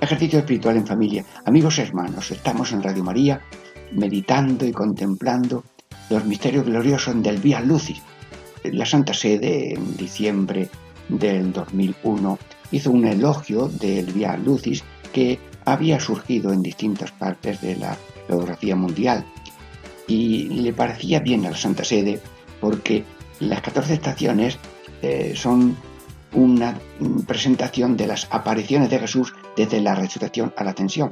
Ejercicio espiritual en familia. Amigos hermanos, estamos en Radio María meditando y contemplando los misterios gloriosos del Vía Lucis. La Santa Sede en diciembre del 2001 hizo un elogio del Vía Lucis que había surgido en distintas partes de la geografía mundial y le parecía bien a la Santa Sede porque las 14 estaciones eh, son una presentación de las apariciones de Jesús desde la resurrección a la ascensión.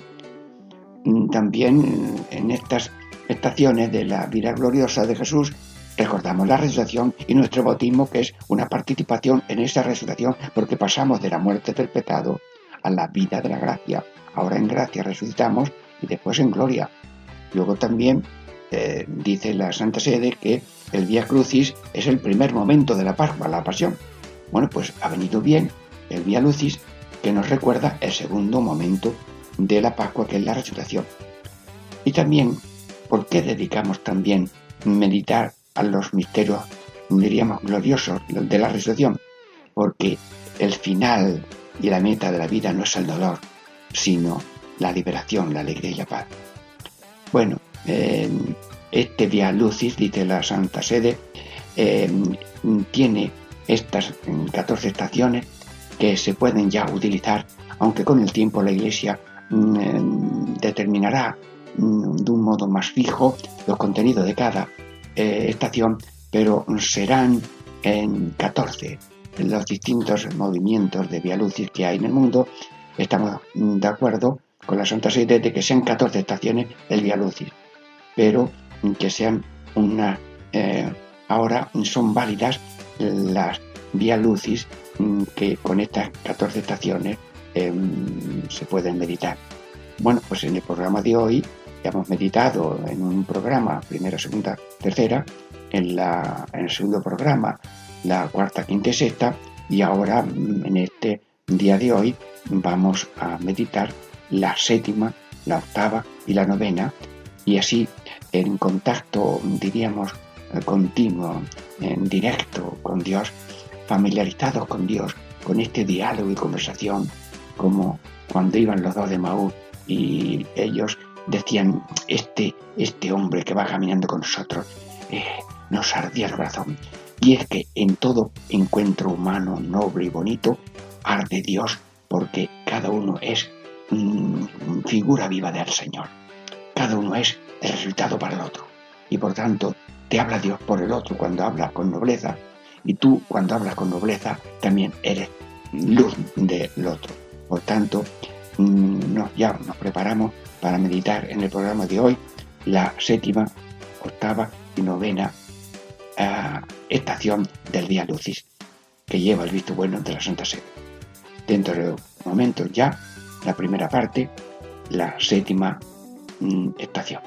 También en estas estaciones de la vida gloriosa de Jesús recordamos la resurrección y nuestro bautismo que es una participación en esa resurrección porque pasamos de la muerte del pecado a la vida de la gracia. Ahora en gracia resucitamos y después en gloria. Luego también eh, dice la Santa Sede que el Vía Crucis es el primer momento de la Pascua, la pasión. Bueno, pues ha venido bien el Vía Lucis que nos recuerda el segundo momento de la Pascua, que es la resurrección. Y también, ¿por qué dedicamos también meditar a los misterios, diríamos, gloriosos de la resurrección? Porque el final y la meta de la vida no es el dolor, sino la liberación, la alegría y la paz. Bueno, eh, este Vía Lucis, dice la Santa Sede, eh, tiene estas 14 estaciones que se pueden ya utilizar, aunque con el tiempo la Iglesia mm, determinará mm, de un modo más fijo los contenidos de cada eh, estación, pero serán en 14 los distintos movimientos de Via Lucis que hay en el mundo. Estamos de acuerdo con la Santa Sede de que sean 14 estaciones el Via Lucis, pero que sean una... Eh, ahora son válidas las Vía Lucis mm, que con estas 14 estaciones em, se pueden meditar. Bueno, pues en el programa de hoy ya hemos meditado en un programa, primera, segunda, tercera, en, la, en el segundo programa, la cuarta, quinta y sexta, y ahora mm, en este día de hoy vamos a meditar la séptima, la octava y la novena, y así en contacto, diríamos, eh, continuo, en directo con Dios, familiarizados con Dios, con este diálogo y conversación, como cuando iban los dos de Maús y ellos decían, este, este hombre que va caminando con nosotros eh, nos ardía el corazón. Y es que en todo encuentro humano, noble y bonito, arde Dios porque cada uno es figura viva del Señor. Cada uno es el resultado para el otro. Y por tanto, te habla Dios por el otro cuando habla con nobleza y tú, cuando hablas con nobleza, también eres luz del otro. Por tanto, mm, nos, ya nos preparamos para meditar en el programa de hoy la séptima, octava y novena ah, estación del día Lucis, que lleva el visto bueno de la Santa Sede. Dentro de momentos ya, la primera parte, la séptima mm, estación.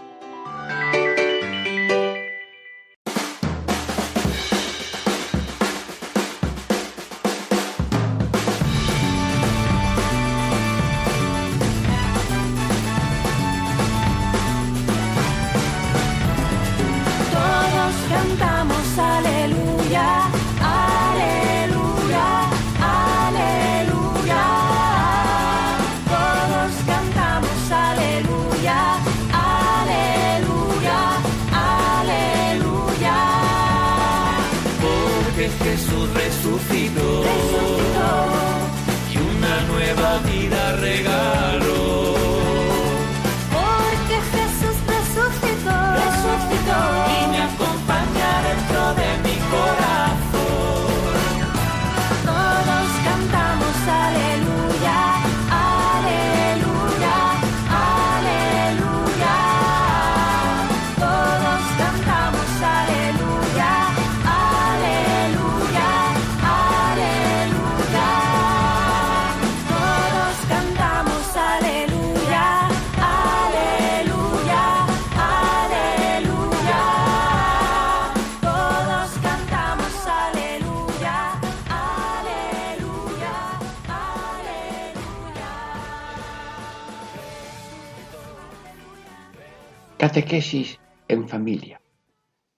Catequesis en familia.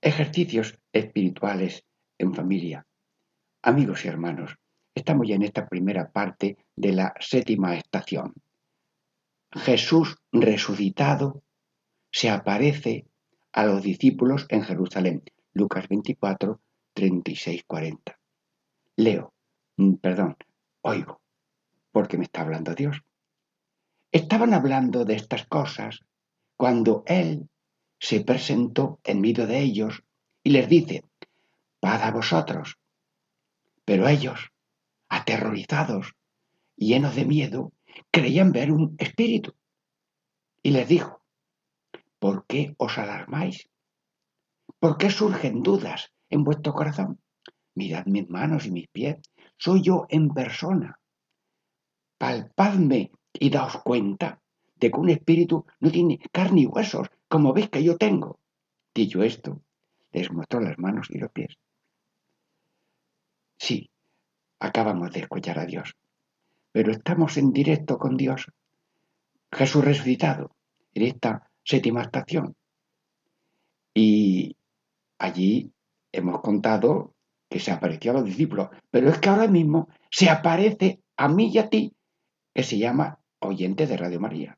Ejercicios espirituales en familia. Amigos y hermanos, estamos ya en esta primera parte de la séptima estación. Jesús resucitado se aparece a los discípulos en Jerusalén. Lucas 24, 36, 40. Leo, mm, perdón, oigo, porque me está hablando Dios. Estaban hablando de estas cosas cuando Él se presentó en medio de ellos y les dice, paz a vosotros. Pero ellos, aterrorizados, llenos de miedo, creían ver un espíritu. Y les dijo, ¿por qué os alarmáis? ¿Por qué surgen dudas en vuestro corazón? Mirad mis manos y mis pies, soy yo en persona. Palpadme y daos cuenta de que un espíritu no tiene carne y huesos, como veis que yo tengo. Dicho esto, les mostró las manos y los pies. Sí, acabamos de escuchar a Dios, pero estamos en directo con Dios. Jesús resucitado en esta séptima estación. Y allí hemos contado que se apareció a los discípulos, pero es que ahora mismo se aparece a mí y a ti, que se llama oyente de Radio María,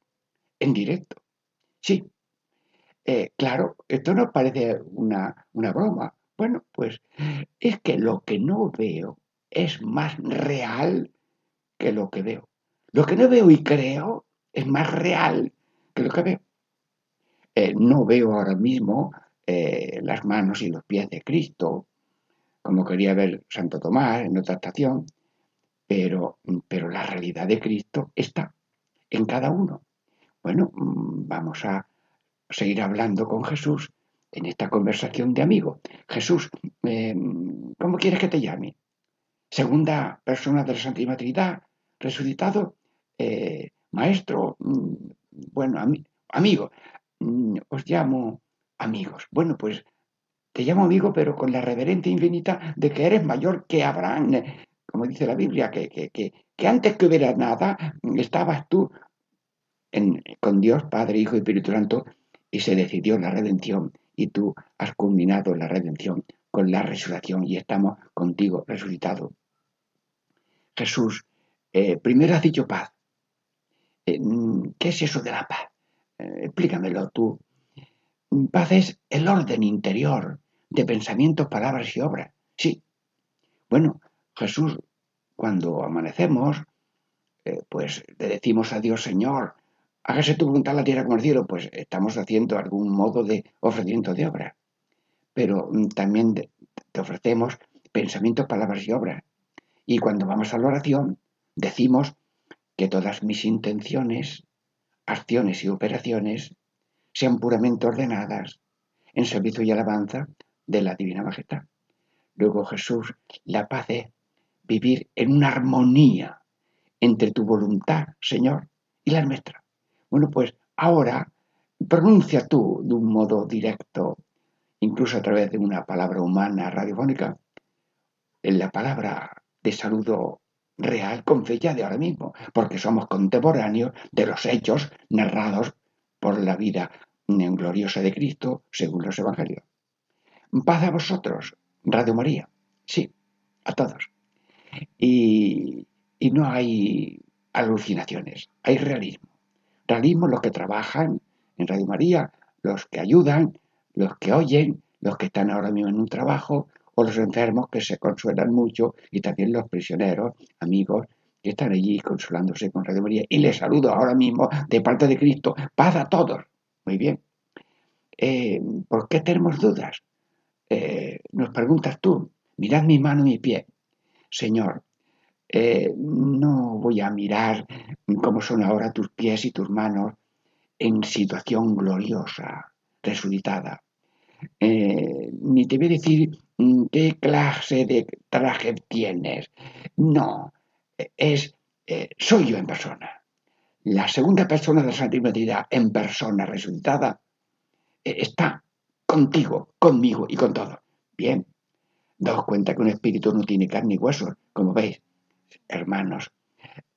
en directo. Sí, eh, claro, esto nos parece una, una broma. Bueno, pues es que lo que no veo es más real que lo que veo. Lo que no veo y creo es más real que lo que veo. Eh, no veo ahora mismo eh, las manos y los pies de Cristo, como quería ver Santo Tomás en otra estación, pero, pero la realidad de Cristo está en cada uno. Bueno, mm, vamos a seguir hablando con Jesús en esta conversación de amigos. Jesús, em, ¿cómo quieres que te llame? Segunda persona de la Santísima Trinidad, resucitado, eh, maestro, mm, bueno, amigo, mm, os llamo amigos. Bueno, pues te llamo amigo, pero con la reverencia infinita de que eres mayor que Abraham, como dice la Biblia, que, que, antes que hubiera nada, estabas tú con Dios, Padre, Hijo y Espíritu Santo, y se decidió la redención, y tú has culminado la redención con la resurrección, y estamos contigo resucitado. Jesús, eh, primero has dicho paz. Eh, ¿Qué es eso de la paz? Eh, explícamelo tú. Paz es el orden interior de pensamientos, palabras y obras. Sí. Bueno, Jesús, cuando amanecemos, pues le decimos a Dios, Señor, hágase tu voluntad la tierra como el cielo, pues estamos haciendo algún modo de ofrecimiento de obra. Pero mm, también te ofrecemos pensamientos, palabras y obras. Y cuando vamos a la oración, decimos que todas mis intenciones, acciones y operaciones sean puramente ordenadas en servicio y alabanza de la Divina Majestad. Luego Jesús, la paz es vivir en una armonía entre tu voluntad, Señor, y la nuestra. Bueno, pues ahora pronuncia tú de un modo directo, incluso a través de una palabra humana radiofónica, la palabra de saludo real con de ahora mismo, porque somos contemporáneos de los hechos narrados por la vida gloriosa de Cristo según los evangelios. Paz a vosotros, Radio María. Sí, a todos. Y no hay alucinaciones, hay realismo. Realismo los que trabajan en Radio María, los que ayudan, los que oyen, los que están ahora mismo en un trabajo, o los enfermos que se consuelan mucho, y también los prisioneros, amigos, que están allí consolándose con Radio María. Y les saludo ahora mismo de parte de Cristo. Paz a todos. Muy bien. Eh, ¿Por qué tenemos dudas? Eh, nos preguntas tú, mirad mi mano y mi pie. Señor, eh, no voy a mirar cómo son ahora tus pies y tus manos en situación gloriosa, resucitada. ni te voy a decir mm, qué clase de traje tienes. No, es soy yo en persona. La segunda persona de la Santísima Trinidad en persona resucitada está contigo, conmigo y con todo. Bien, daos cuenta que un espíritu no tiene carne y huesos, como veis. Hermanos,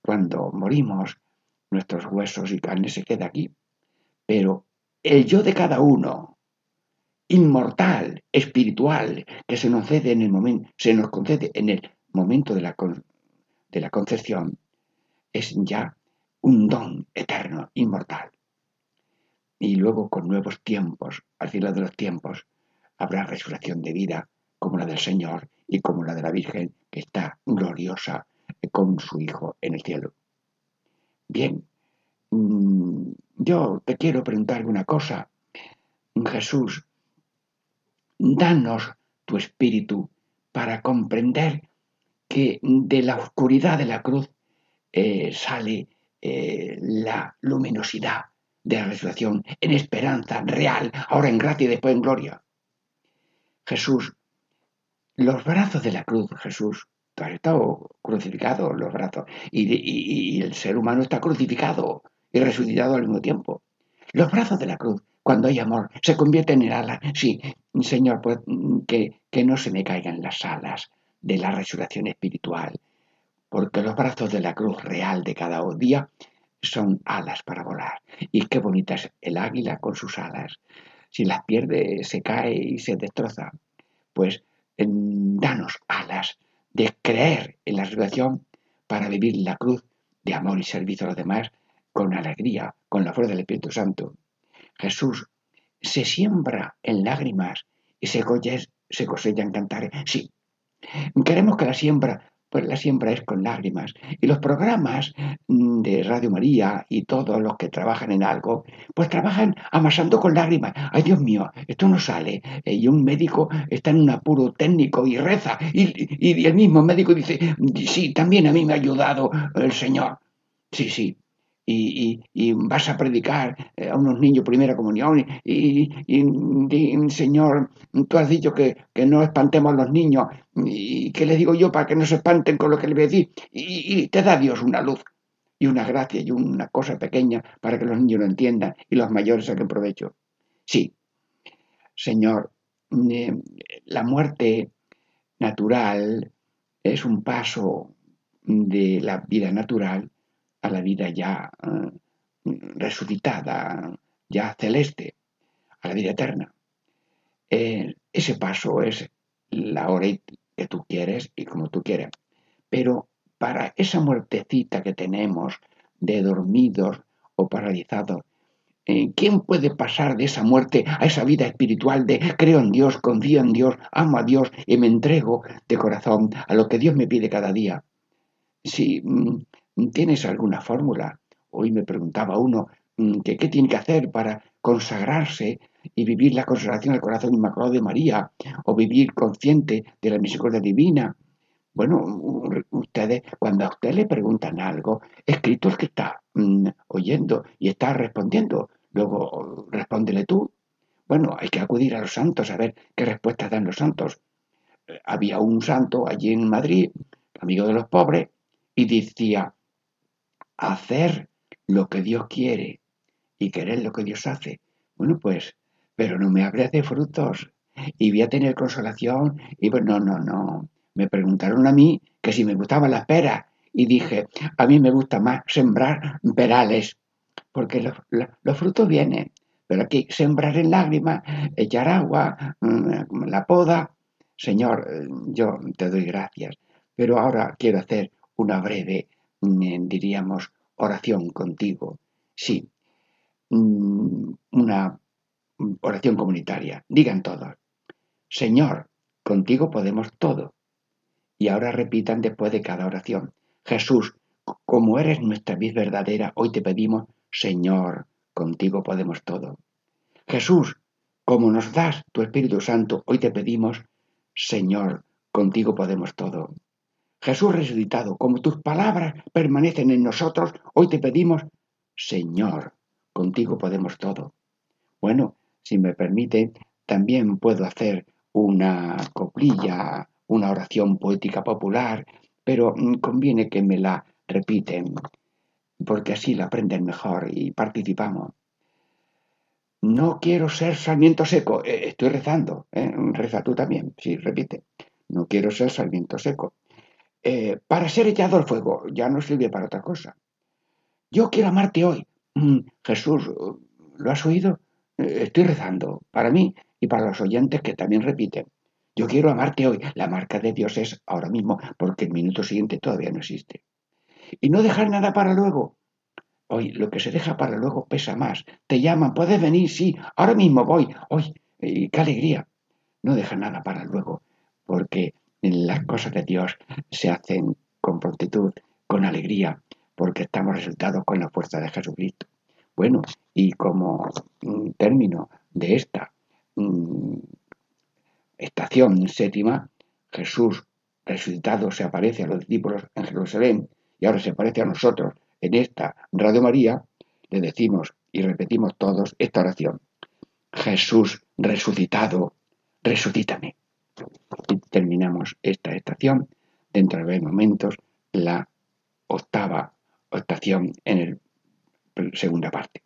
cuando morimos, nuestros huesos y carne se queda aquí, pero el yo de cada uno, inmortal, espiritual, que se nos concede en el momento, se nos concede en el momento de la, de la concepción, es ya un don eterno, inmortal. Y luego con nuevos tiempos, al final de los tiempos, habrá resurrección de vida como la del Señor y como la de la Virgen que está gloriosa con su Hijo en el cielo. Bien, mm, yo te quiero preguntar una cosa. Jesús, danos tu espíritu para comprender que de la oscuridad de la cruz eh, sale eh, la luminosidad de la resurrección en esperanza real, ahora en gracia y después en gloria. Jesús, los brazos de la cruz, Jesús, tú estado crucificado, los brazos, y, el ser humano está crucificado y resucitado al mismo tiempo. Los brazos de la cruz, cuando hay amor, se convierten en alas. Sí, Señor, pues que, que no se me caigan las alas de la resurrección espiritual, porque los brazos de la cruz real de cada día son alas para volar. Y qué bonita es el águila con sus alas si las pierde se cae y se destroza. Pues danos alas de creer en la resurrección para vivir la cruz de amor y servicio a los demás con alegría, con la fuerza del Espíritu Santo. Jesús se siembra en lágrimas y se, se cosecha en cantares. Sí, queremos que la siembra pues la siembra es con lágrimas. Y los programas mm, de Radio María y todos los que trabajan en algo, pues trabajan amasando con lágrimas. Ay, Dios mío, esto no sale. Eh, y un médico está en un apuro técnico y reza. Y, y el mismo médico dice, sí, también a mí me ha ayudado el Señor. Sí, sí, y, vas a predicar eh, a unos niños primera comunión y, Señor, tú has dicho que, no espantemos a los niños y ¿qué les digo yo para que no se espanten con lo que les voy a decir? Y, te da Dios una luz y una gracia y una cosa pequeña para que los niños lo entiendan y los mayores saquen provecho. Sí, Señor, eh, la muerte natural es un paso de la vida natural a la vida ya eh, resucitada, ya celeste, a la vida eterna. Eh, ese paso es la hora que tú quieres y como tú quieres. Pero para esa muertecita que tenemos de dormidos o paralizados, eh, ¿quién puede pasar de esa muerte a esa vida espiritual de creo en Dios, confío en Dios, amo a Dios y me entrego de corazón a lo que Dios me pide cada día? Si mm, ¿Tienes alguna fórmula? Hoy me preguntaba uno mm, que qué tiene que hacer para consagrarse y vivir la consagración al corazón inmaculado de María o vivir consciente de la misericordia divina. Bueno, ustedes, cuando a usted le preguntan algo, escrito que está mm, oyendo y está respondiendo. Luego, respóndele tú. Bueno, hay que acudir a los santos a ver qué respuestas dan los santos. Eh, había un santo allí en Madrid, amigo de los pobres, y decía, hacer lo que Dios quiere y querer lo que Dios hace. Bueno, pues, pero no me hables de frutos y voy a tener consolación. Y pues no, no, no. Me preguntaron a mí que si me gustaban las peras y dije, a mí me gusta más sembrar perales, porque los, frutos vienen. Pero aquí sembrar en lágrimas, echar agua, mm, la poda. Señor, yo te doy gracias. Pero ahora quiero hacer una breve diríamos, oración contigo. Sí, mm, una oración comunitaria. Digan todos, Señor, contigo podemos todo. Y ahora repitan después de cada oración, Jesús, como eres nuestra vida verdadera, hoy te pedimos, Señor, contigo podemos todo. Jesús, como nos das tu Espíritu Santo, hoy te pedimos, Señor, contigo podemos todo. Jesús resucitado, como tus palabras permanecen en nosotros, hoy te pedimos, Señor, contigo podemos todo. Bueno, si me permite, también puedo hacer una coplilla, una oración poética popular, pero mm, conviene que me la repiten, porque así la aprenden mejor y participamos. No quiero ser sarmiento seco. Eh, estoy rezando. ¿eh? Reza tú también. Sí, repite. No quiero ser sarmiento seco. Eh, para ser echado al fuego, ya no sirve para otra cosa. Yo quiero amarte hoy. Mm, Jesús, ¿lo has oído? eh, estoy rezando para mí y para los oyentes que también repiten. Yo quiero amarte hoy. La marca de Dios es ahora mismo porque el minuto siguiente todavía no existe. Y no dejar nada para luego. Hoy lo que se deja para luego pesa más. Te llaman, puedes venir, sí, ahora mismo voy. Hoy, qué alegría. No deja nada para luego, porque las cosas de Dios se hacen con prontitud, con alegría, porque estamos resultados con la fuerza de Jesucristo. Bueno, y como término de esta mm, estación séptima, Jesús resucitado se aparece a los discípulos en Jerusalén y ahora se aparece a nosotros en esta Radio María, le decimos y repetimos todos esta oración. Jesús resucitado, resucítame. Terminamos esta estación. Dentro de momentos, la octava estación en la segunda parte.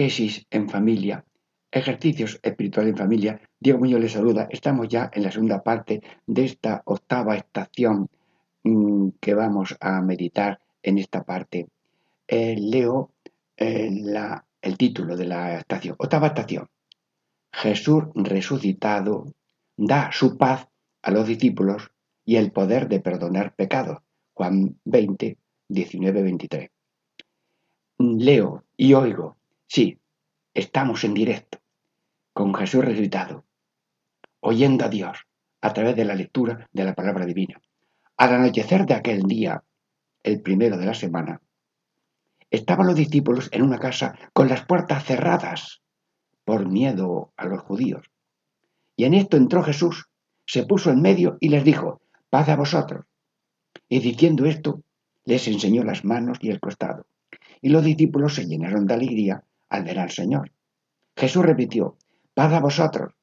Catequesis en familia, ejercicios espirituales en familia. Diego Muñoz les saluda. Estamos ya en la segunda parte de esta octava estación mm, que vamos a meditar en esta parte. Eh, leo eh, el título de la estación. Octava estación. Jesús resucitado da su paz a los discípulos y el poder de perdonar pecados. Juan 20, 19, 23. Leo y oigo Sí, estamos en directo, con Jesús resucitado, oyendo a Dios a través de la lectura de la palabra divina. Al anochecer de aquel día, el primero de la semana, estaban los discípulos en una casa con las puertas cerradas por miedo a los judíos. Y en esto entró Jesús, se puso en medio y les dijo, paz a vosotros. Y diciendo esto, les enseñó las manos y el costado. Y los discípulos se llenaron de alegría al ver al Señor. Jesús repitió, paz a vosotros,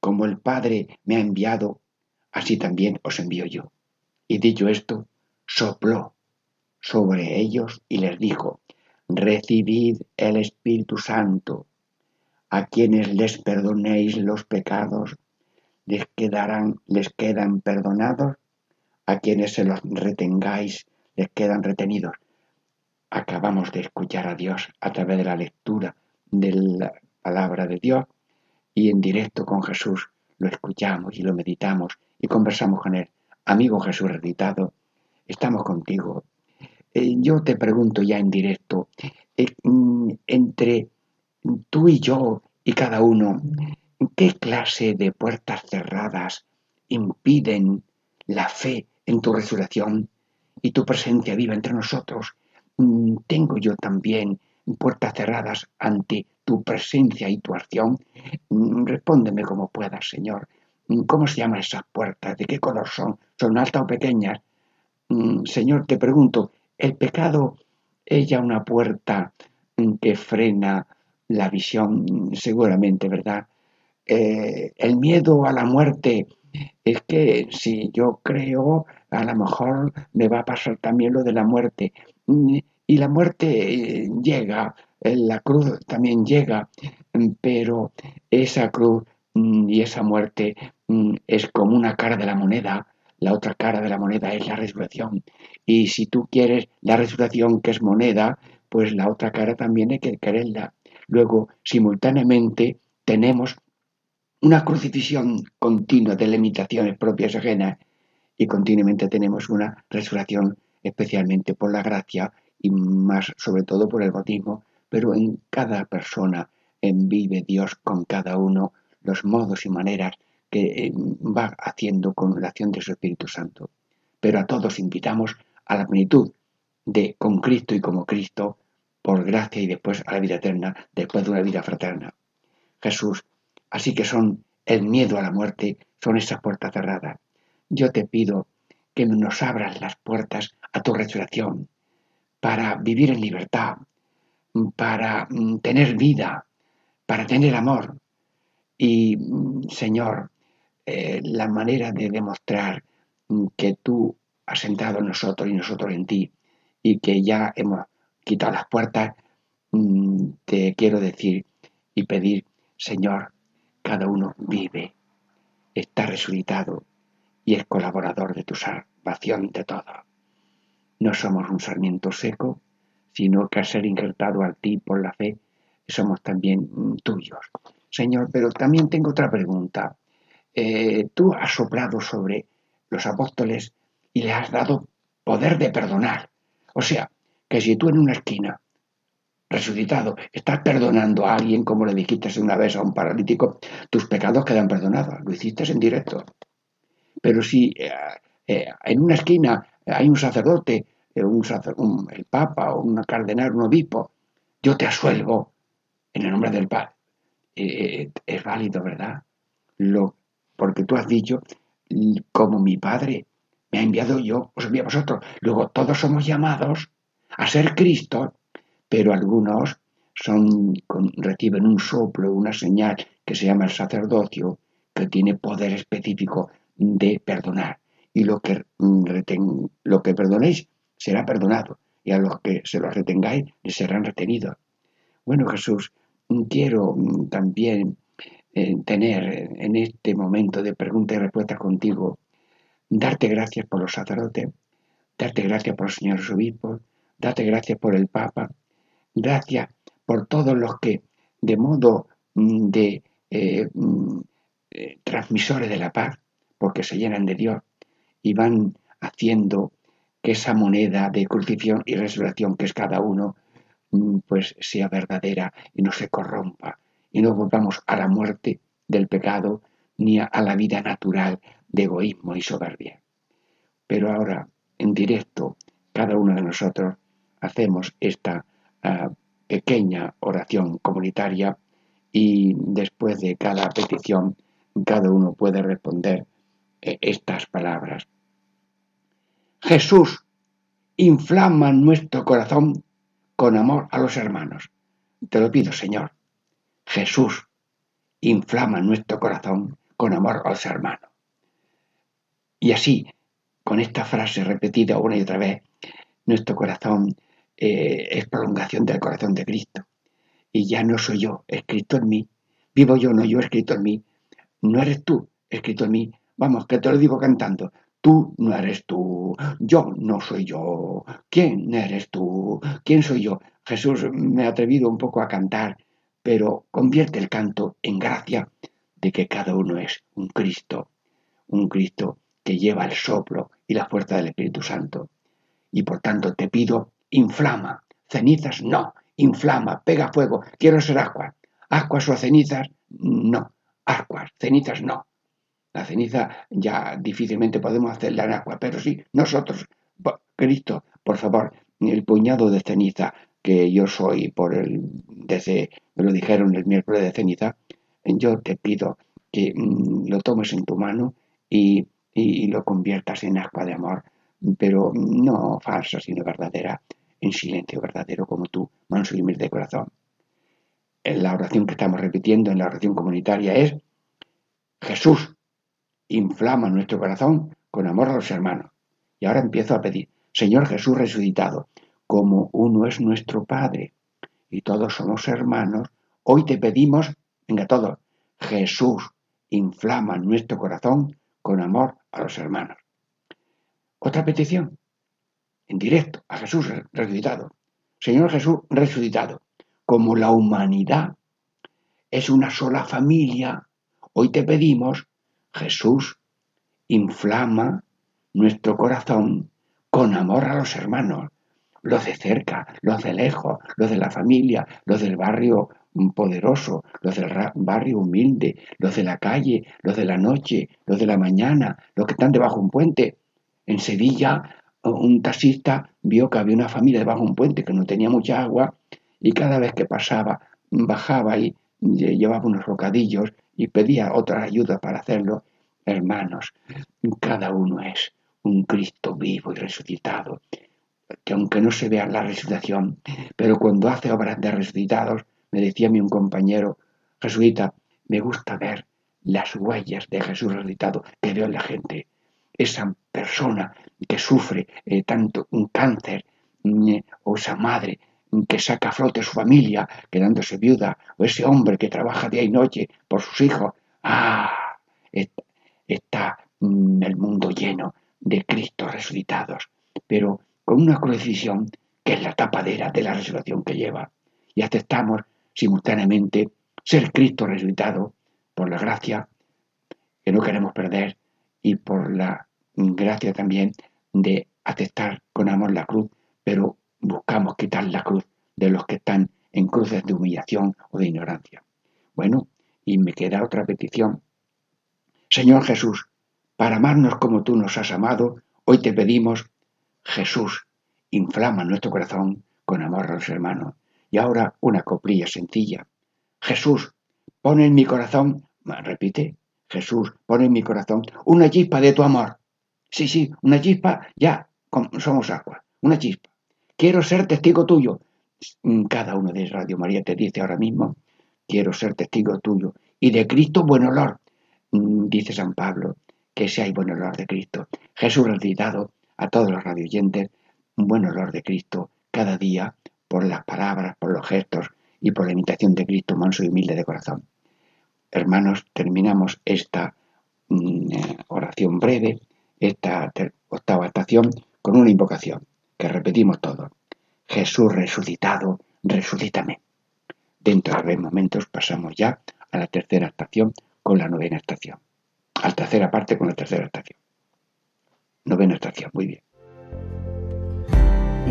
como el Padre me ha enviado, así también os envío yo. Y dicho esto, sopló sobre ellos y les dijo, recibid el Espíritu Santo. A quienes les perdonéis los pecados, les quedarán, les quedan perdonados. A quienes se los retengáis, les quedan retenidos. Acabamos de escuchar a Dios a través de la lectura de la palabra de Dios y en directo con Jesús lo escuchamos y lo meditamos y conversamos con Él. Amigo Jesús reeditado, estamos contigo. Eh, yo te pregunto ya en directo, eh, mm, entre tú y yo y cada uno, ¿qué clase de puertas cerradas impiden la fe en tu resurrección y tu presencia viva entre nosotros? Mm, tengo yo también puertas cerradas ante tu presencia y tu acción? Mm, respóndeme como puedas, Señor. Mm, ¿Cómo se llaman esas puertas? ¿De qué color son? ¿Son altas o pequeñas? Señor, te pregunto, ¿el pecado es ya una puerta que frena la visión? Seguramente, ¿verdad? Eh, ¿El miedo a la muerte es que si yo creo, a lo mejor me va a pasar también lo de la muerte. Y la muerte eh, llega, eh, la cruz también llega, pero esa cruz mm, y esa muerte mm, es como una cara de la moneda. La otra cara de la moneda es la resurrección. Y si tú quieres la resurrección que es moneda, pues la otra cara también hay que quererla. Luego, simultáneamente, tenemos una crucifixión continua de limitaciones propias ajenas y continuamente tenemos una resurrección especialmente por la gracia y más sobre todo por el bautismo, pero en cada persona vive Dios con cada uno los modos y maneras que eh, va haciendo con la acción de su Espíritu Santo. Pero a todos invitamos a la plenitud de con Cristo y como Cristo, por gracia y después a la vida eterna, después de una vida fraterna. Jesús, así que son el miedo a la muerte, son esas puertas cerradas. Yo te pido que nos abras las puertas a tu resurrección, para vivir en libertad, para mm, tener vida, para tener amor. Y, mm, Señor, eh, la manera de demostrar mm, que tú has entrado en nosotros y nosotros en ti y que ya hemos quitado las puertas, te quiero decir y pedir, Señor, cada uno vive, está resucitado y es colaborador de tu salvación de todo. No somos un sarmiento seco, sino que al ser injertado a ti por la fe, somos también tuyos. Señor, pero también tengo otra pregunta. Eh, tú has soplado sobre los apóstoles y les has dado poder de perdonar. O sea, que si tú en una esquina, resucitado, estás perdonando a alguien como le dijiste una vez a un paralítico, tus pecados quedan perdonados. Lo hiciste en directo. Pero si eh, eh, en una esquina hay un sacerdote, eh, un, el papa o un cardenal, un obispo, yo te asuelvo en el nombre del Padre. es válido, ¿verdad? Lo, porque tú has dicho, como mi Padre me ha enviado yo, os envío a vosotros. Luego todos somos llamados a ser Cristo, pero algunos son, reciben un soplo, una señal que se llama el sacerdocio, que tiene poder específico de perdonar. Y lo que, lo que perdonéis será perdonado, y a los que se los retengáis les serán retenidos. Bueno, Jesús, quiero también eh, tener en este momento de pregunta y respuesta contigo, darte gracias por los sacerdotes, darte gracias por los señores obispos, darte gracias por el Papa, gracias por todos los que de modo mm, de eh, mm, eh, transmisores de la paz, porque se llenan de Dios y van haciendo que esa moneda de crucifixión y resurrección que es cada uno, mm, pues sea verdadera y no se corrompa y no volvamos a la muerte del pecado ni a, la vida natural de egoísmo y soberbia. Pero ahora, en directo, cada uno de nosotros hacemos esta ah, pequeña oración comunitaria y después de cada petición, cada uno puede responder estas palabras. Jesús inflama nuestro corazón con amor a los hermanos. Te lo pido, Señor. Jesús inflama nuestro corazón con amor a los hermanos. Y así, con esta frase repetida una y otra vez, nuestro corazón eh, es prolongación del corazón de Cristo. Y ya no soy yo, escrito en mí. Vivo yo, no yo, escrito en mí. No eres tú, escrito en mí. Vamos, que te lo digo cantando. Tú no eres tú, yo no soy yo. ¿Quién eres tú? ¿Quién soy yo? Jesús me ha atrevido un poco a cantar, pero convierte el canto en gracia de que cada uno es un Cristo, un Cristo que lleva el soplo y la fuerza del Espíritu Santo. Y por tanto te pido, inflama, cenizas no, inflama, pega fuego, quiero ser agua. Aguas o cenizas, no, aguas, cenizas no. La ceniza ya difícilmente podemos hacerla en agua, pero sí, nosotros, Cristo, por favor, el puñado de ceniza que yo soy por el, desde, me lo dijeron el miércoles de ceniza, yo te pido que mm, lo tomes en tu mano y, y, lo conviertas en agua de amor, pero no falsa, sino verdadera, en silencio verdadero como tú, manso y humilde de corazón. En la oración que estamos repitiendo en la oración comunitaria es Jesús, inflama nuestro corazón con amor a los hermanos. Y ahora empiezo a pedir, Señor Jesús resucitado, como uno es nuestro Padre y todos somos hermanos, hoy te pedimos, venga todos, Jesús, inflama nuestro corazón con amor a los hermanos. Otra petición, en directo, a Jesús resucitado. Señor Jesús resucitado, como la humanidad es una sola familia, hoy te pedimos, Jesús, inflama nuestro corazón con amor a los hermanos, los de cerca, los de lejos, los de la familia, los del barrio poderoso, los del barrio humilde, los de la calle, los de la noche, los de la mañana, los que están debajo de un puente. En Sevilla, un taxista vio que había una familia debajo de un puente que no tenía mucha agua y cada vez que pasaba, bajaba y llevaba unos bocadillos y pedía otra ayuda para hacerlo. Hermanos, cada uno es un Cristo vivo y resucitado, que aunque no se vea la resucitación, pero cuando hace obras de resucitados, me decía mi un compañero jesuita, me gusta ver las huellas de Jesús resucitado que veo en la gente. Esa persona que sufre eh, tanto un cáncer, mm, o esa madre que saca a flote su familia quedándose viuda, o ese hombre que trabaja día y noche por sus hijos. Ah, está mm, el mundo lleno de Cristo resucitados, pero con una crucifixión que es la tapadera de la resurrección que lleva. Y aceptamos simultáneamente ser Cristo resucitado por la gracia que no queremos perder y por la gracia también de aceptar con amor la cruz, pero buscamos quitar la cruz de los que están en cruces de humillación o de ignorancia. Bueno, y me queda otra petición. Señor Jesús, para amarnos como tú nos has amado, hoy te pedimos, Jesús, inflama nuestro corazón con amor a los hermanos. Y ahora una coplilla sencilla. Jesús, pon en mi corazón, repite, Jesús, pon en mi corazón una chispa de tu amor. Sí, sí, una chispa, ya somos agua, una chispa. Quiero ser testigo tuyo. Cada uno de Radio María te dice ahora mismo, quiero ser testigo tuyo. Y de Cristo buen olor, mm, dice San Pablo que hay buen olor de Cristo. Jesús resucitado a todos los radioyentes, un buen olor de Cristo cada día por las palabras, por los gestos y por la imitación de Cristo manso y humilde de corazón. Hermanos, terminamos esta mm, eh, oración breve, esta octava estación, con una invocación que repetimos todos. Jesús resucitado, resucítame. Dentro de breves momentos pasamos ya a la tercera estación con la novena estación al tercera parte con la tercera estación. Novena estación, muy bien.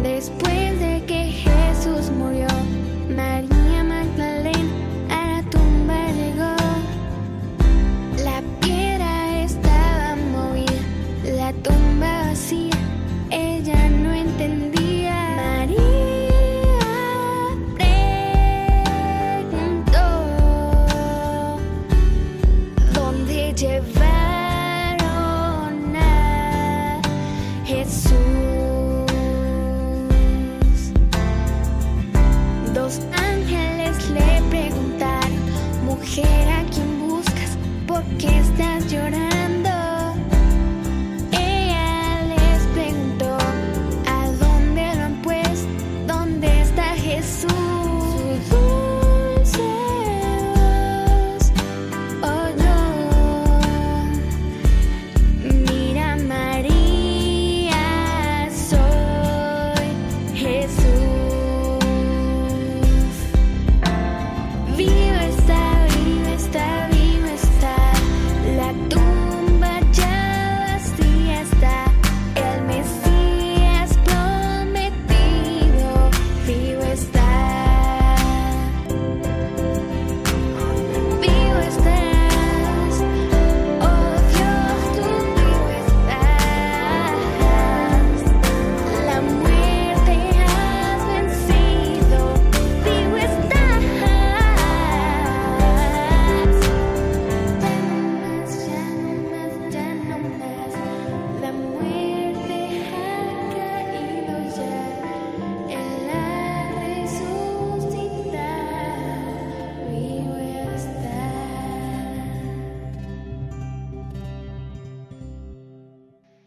Después de que Jesús murió, María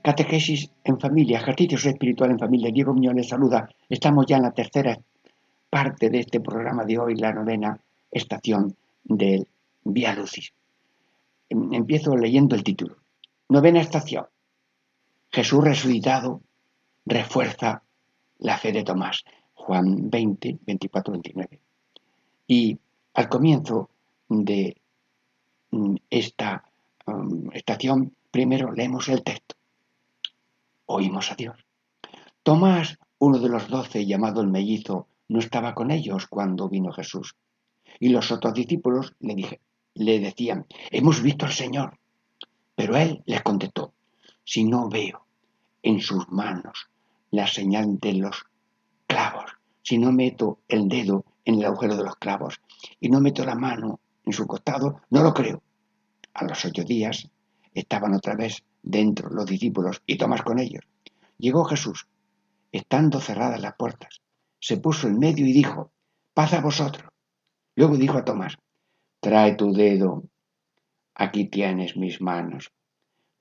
Catequesis en familia, ejercicios espiritual en familia. Diego Muñoz les saluda. Estamos ya en la tercera parte de este programa de hoy, la novena estación del Vía Lucis. Em, empiezo leyendo el título. Novena estación. Jesús resucitado refuerza la fe de Tomás. Juan 20, 24, 29. Y al comienzo de mm, esta um, estación, primero leemos el texto. Oímos a Dios. Tomás, uno de los doce, llamado el mellizo, no estaba con ellos cuando vino Jesús. Y los otros discípulos le, dije, le decían, hemos visto al Señor. Pero él les contestó, si no veo en sus manos la señal de los clavos, si no meto el dedo en el agujero de los clavos y no meto la mano en su costado, no lo creo. A los ocho días estaban otra vez dentro los discípulos y Tomás con ellos. Llegó Jesús, estando cerradas las puertas, se puso en medio y dijo, paz a vosotros. Luego dijo a Tomás, trae tu dedo, aquí tienes mis manos,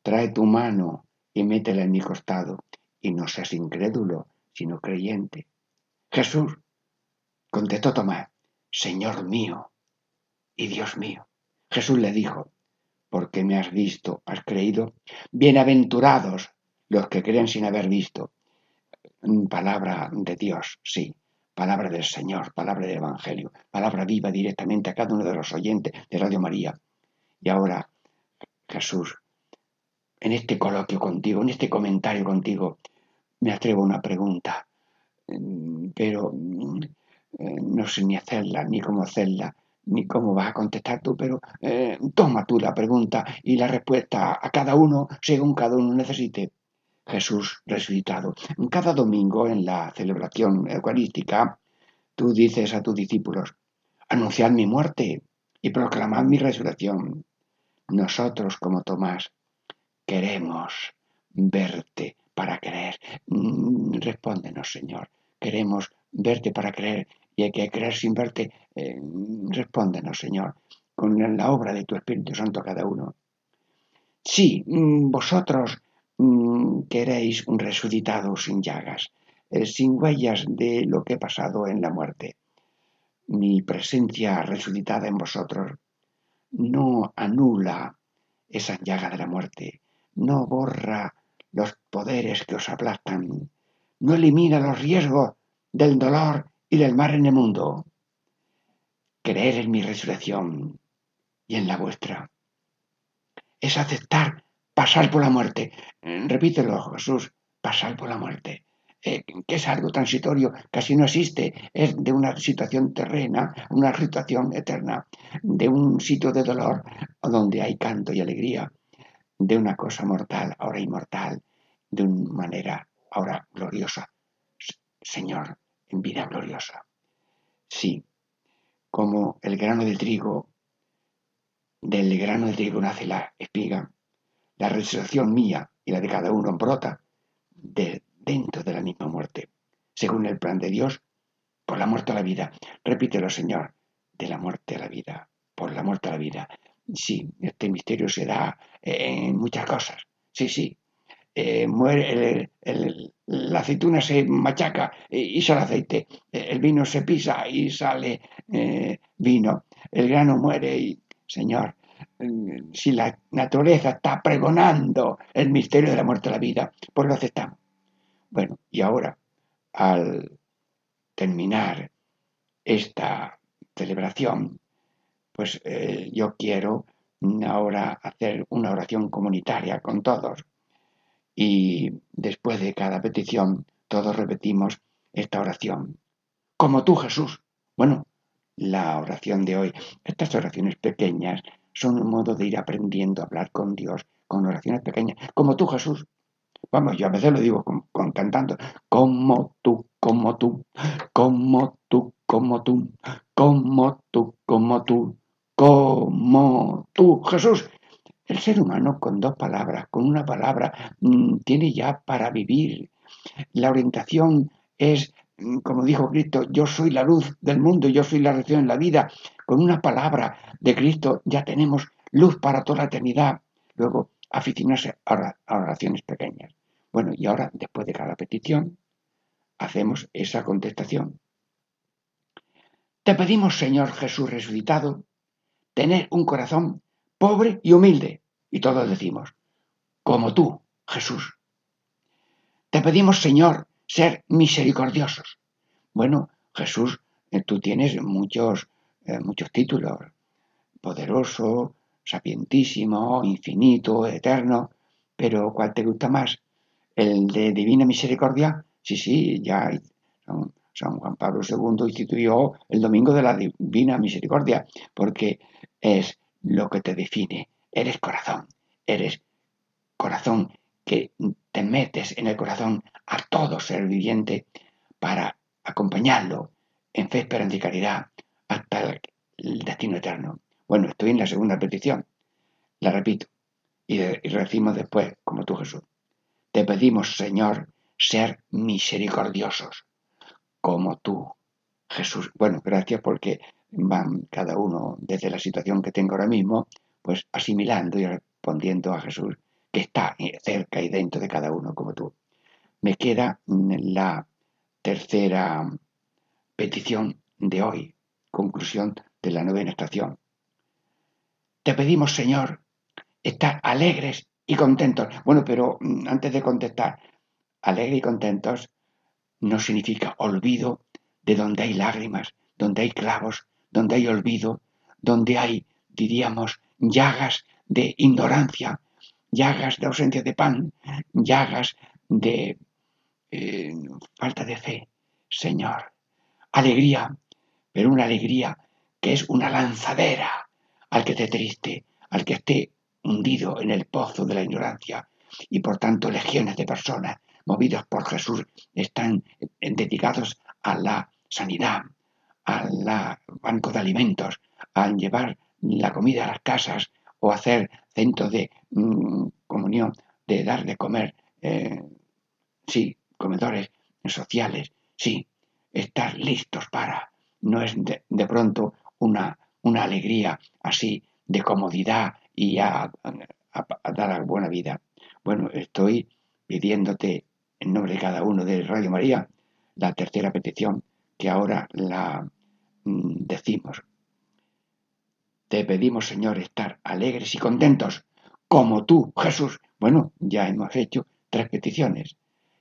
trae tu mano y métela en mi costado, y no seas incrédulo, sino creyente. Jesús, contestó Tomás, Señor mío y Dios mío. Jesús le dijo, porque me has visto, has creído. Bienaventurados los que creen sin haber visto. Palabra de Dios, sí. Palabra del Señor, palabra del Evangelio, palabra viva directamente a cada uno de los oyentes de Radio María. Y ahora, Jesús, en este coloquio contigo, en este comentario contigo, me atrevo a una pregunta, mm, pero mm, eh, no sé ni hacerla, ni cómo hacerla ni cómo vas a contestar tú, pero eh, toma tú la pregunta y la respuesta a cada uno según cada uno necesite. Jesús resucitado. Cada domingo en la celebración eucarística, tú dices a tus discípulos, anunciad mi muerte y proclamad mi resurrección. Nosotros, como Tomás, queremos verte para creer. Mm, respóndenos, Señor. Queremos verte para creer y hay que creer sin verte. Eh, respóndenos, Señor, con la obra de tu Espíritu Santo a cada uno. Sí, mm, vosotros mm, queréis un resucitado sin llagas, eh, sin huellas de lo que he pasado en la muerte. Mi presencia resucitada en vosotros no anula esa llaga de la muerte, no borra los poderes que os aplastan, no elimina los riesgos del dolor y del mar en el mundo. Creer en mi resurrección y en la vuestra. Es aceptar pasar por la muerte. Repítelo, Jesús, pasar por la muerte. Eh, que es algo transitorio, casi no existe, es de una situación terrena, una situación eterna, de un sitio de dolor donde hay canto y alegría, de una cosa mortal, ahora inmortal, de una manera ahora gloriosa. Señor, en vida gloriosa. Sí, como el grano de trigo, del grano de trigo nace la espiga, la resurrección mía y la de cada uno brota de dentro de la misma muerte, según el plan de Dios, por la muerte a la vida. Repítelo, Señor, de la muerte a la vida, por la muerte a la vida. Sí, este misterio se da en muchas cosas. Sí, sí, eh, muere la aceituna se machaca y, sale aceite, el vino se pisa y sale eh, vino, el grano muere y, Señor, mm, si la naturaleza está pregonando el misterio de la muerte a la vida, pues lo aceptamos. Bueno, y ahora, al terminar esta celebración, pues eh, yo quiero ahora hacer una oración comunitaria con todos y después de cada petición, todos repetimos esta oración. Como tú, Jesús. Bueno, la oración de hoy, estas oraciones pequeñas son un modo de ir aprendiendo a hablar con Dios con oraciones pequeñas. Como tú, Jesús. Vamos, yo a veces lo digo con, cantando. Como tú, como tú, como tú, como tú, como tú, como tú, como tú, Jesús. El ser humano con dos palabras, con una palabra, mm, tiene ya para vivir. La orientación es, mm, como dijo Cristo, yo soy la luz del mundo, yo soy la reacción en la vida. Con una palabra de Cristo ya tenemos luz para toda la eternidad. Luego, aficionarse a oraciones pequeñas. Bueno, y ahora, después de cada petición, hacemos esa contestación. Te pedimos, Señor Jesús resucitado, tener un corazón pobre y humilde. Y todos decimos, como tú, Jesús. Te pedimos, Señor, ser misericordiosos. Bueno, Jesús, eh, tú tienes muchos, eh, muchos títulos. Poderoso, sapientísimo, infinito, eterno. Pero ¿cuál te gusta más? ¿El de divina misericordia? Sí, sí, ya San Juan Pablo II instituyó el domingo de la divina misericordia, porque es lo que te define. Eres corazón, eres corazón que te metes en el corazón a todo ser viviente para acompañarlo en fe, esperanza y caridad hasta el, destino eterno. Bueno, estoy en la segunda petición. La repito y, y decimos después, como tú Jesús. Te pedimos, Señor, ser misericordiosos, como tú, Jesús. Bueno, gracias porque van cada uno desde la situación que tengo ahora mismo, pues asimilando y respondiendo a Jesús, que está cerca y dentro de cada uno como tú. Me queda la tercera petición de hoy, conclusión de la novena estación. Te pedimos, Señor, estar alegres y contentos. Bueno, pero mm, antes de contestar, alegres y contentos no significa olvido de donde hay lágrimas, donde hay clavos, donde hay olvido, donde hay, diríamos, llagas de ignorancia, llagas de ausencia de pan, llagas de eh, falta de fe. Señor, alegría, pero una alegría que es una lanzadera al que esté triste, al que esté hundido en el pozo de la ignorancia. Y por tanto legiones de personas movidas por Jesús están dedicados a la sanidad, al banco de alimentos, a llevar la comida a las casas o hacer centros de mm, comunión, de dar de comer, eh, sí, comedores sociales, sí, estar listos para, no es de, pronto una, una, alegría así de comodidad y a, dar buena vida. Bueno, estoy pidiéndote en nombre de cada uno de Radio María la tercera petición que ahora la decimos. Te pedimos, Señor, estar alegres y contentos, como tú, Jesús. Bueno, ya hemos hecho tres peticiones.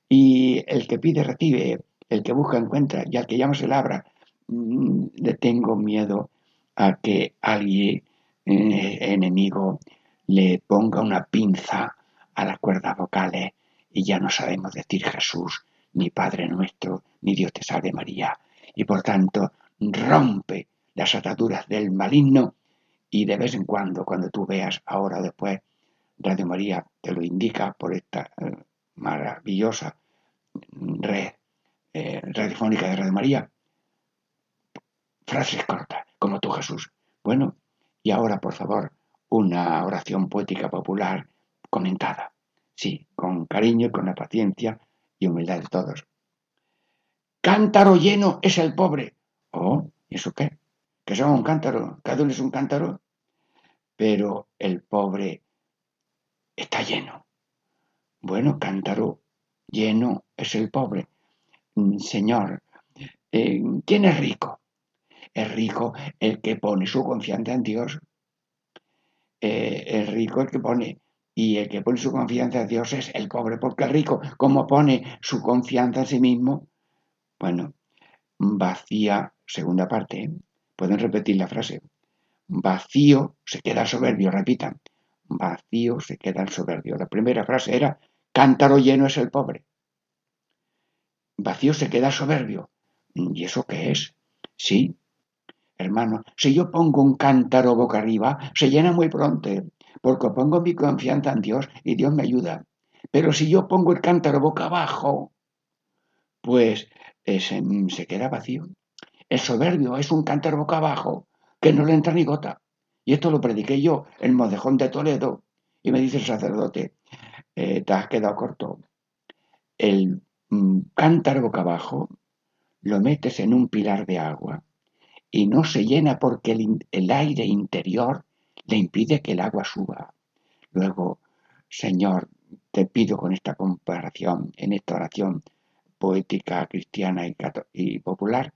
Y el que pide recibe, el que busca encuentra, y al que llama se labra. Mm, le tengo miedo a que alguien eh, enemigo le ponga una pinza a las cuerdas vocales y ya no sabemos decir Jesús, ni Padre nuestro, ni Dios te salve María. Y por tanto rompe las ataduras del maligno y de vez en cuando, cuando tú veas ahora o después, Radio María te lo indica por esta eh, maravillosa red eh, radiofónica de Radio María, frases cortas, como tú Jesús. Bueno, y ahora por favor, una oración poética popular comentada, sí, con cariño, con la paciencia y humildad de todos. Cántaro lleno es el pobre. Oh, ¿y eso qué? Que son un cántaro, cada uno es un cántaro, pero el pobre está lleno. Bueno, cántaro lleno es el pobre. Mm, señor, eh, ¿quién es rico? Es rico el que pone su confianza en Dios. Eh, es rico el que pone, y el que pone su confianza en Dios es el pobre, porque el rico, como pone su confianza en sí mismo, bueno, vacía, segunda parte, ¿eh? pueden repetir la frase, vacío se queda soberbio, repitan, vacío se queda el soberbio. La primera frase era, cántaro lleno es el pobre. Vacío se queda soberbio. ¿Y eso qué es? Sí, hermano, si yo pongo un cántaro boca arriba, se llena muy pronto, porque pongo mi confianza en Dios y Dios me ayuda. Pero si yo pongo el cántaro boca abajo, pues ese, se queda vacío. El soberbio es un cántaro boca abajo que no le entra ni gota. Y esto lo prediqué yo en Modejón de Toledo. Y me dice el sacerdote, eh, te has quedado corto. El mm, cántaro boca abajo lo metes en un pilar de agua y no se llena porque el, aire interior le impide que el agua suba. Luego, Señor, te pido con esta comparación, en esta oración poética cristiana y, y popular,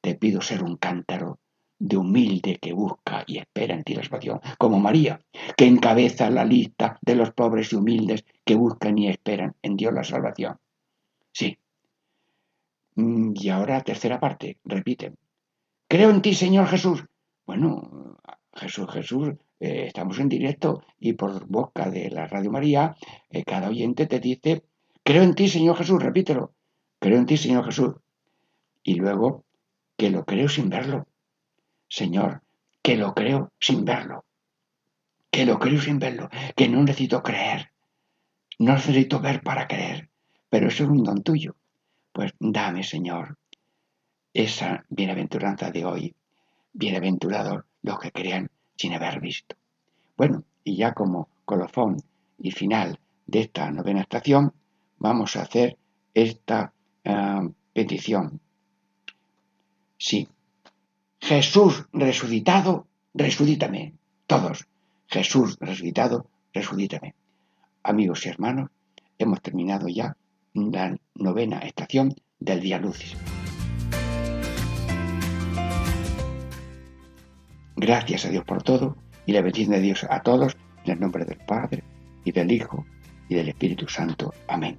te pido ser un cántaro de humilde que busca y espera en ti la salvación, como María, que encabeza la lista de los pobres y humildes que buscan y esperan en Dios la salvación. Sí. Mm, y ahora tercera parte, repite. Creo en ti, Señor Jesús. Bueno, Jesús, Jesús, eh, estamos en directo y por boca de la Radio María, eh, cada oyente te dice, creo en ti, Señor Jesús, repítelo. Creo en ti, Señor Jesús. Y luego, que lo creo sin verlo. Señor, que lo creo sin verlo, que lo creo sin verlo, que no necesito creer, no necesito ver para creer, pero eso es un don tuyo. Pues dame, Señor, esa bienaventuranza de hoy. Bienaventurados los que crean sin haber visto. Bueno, y ya como colofón y final de esta novena estación, vamos a hacer esta ah, petición. Sí, Jesús resucitado, resucítame. Todos, Jesús resucitado, resucítame. Amigos y hermanos, hemos terminado ya la novena estación del Día Lucis. Gracias a Dios por todo y la bendición de Dios a todos en el nombre del Padre y del Hijo y del Espíritu Santo. Amén.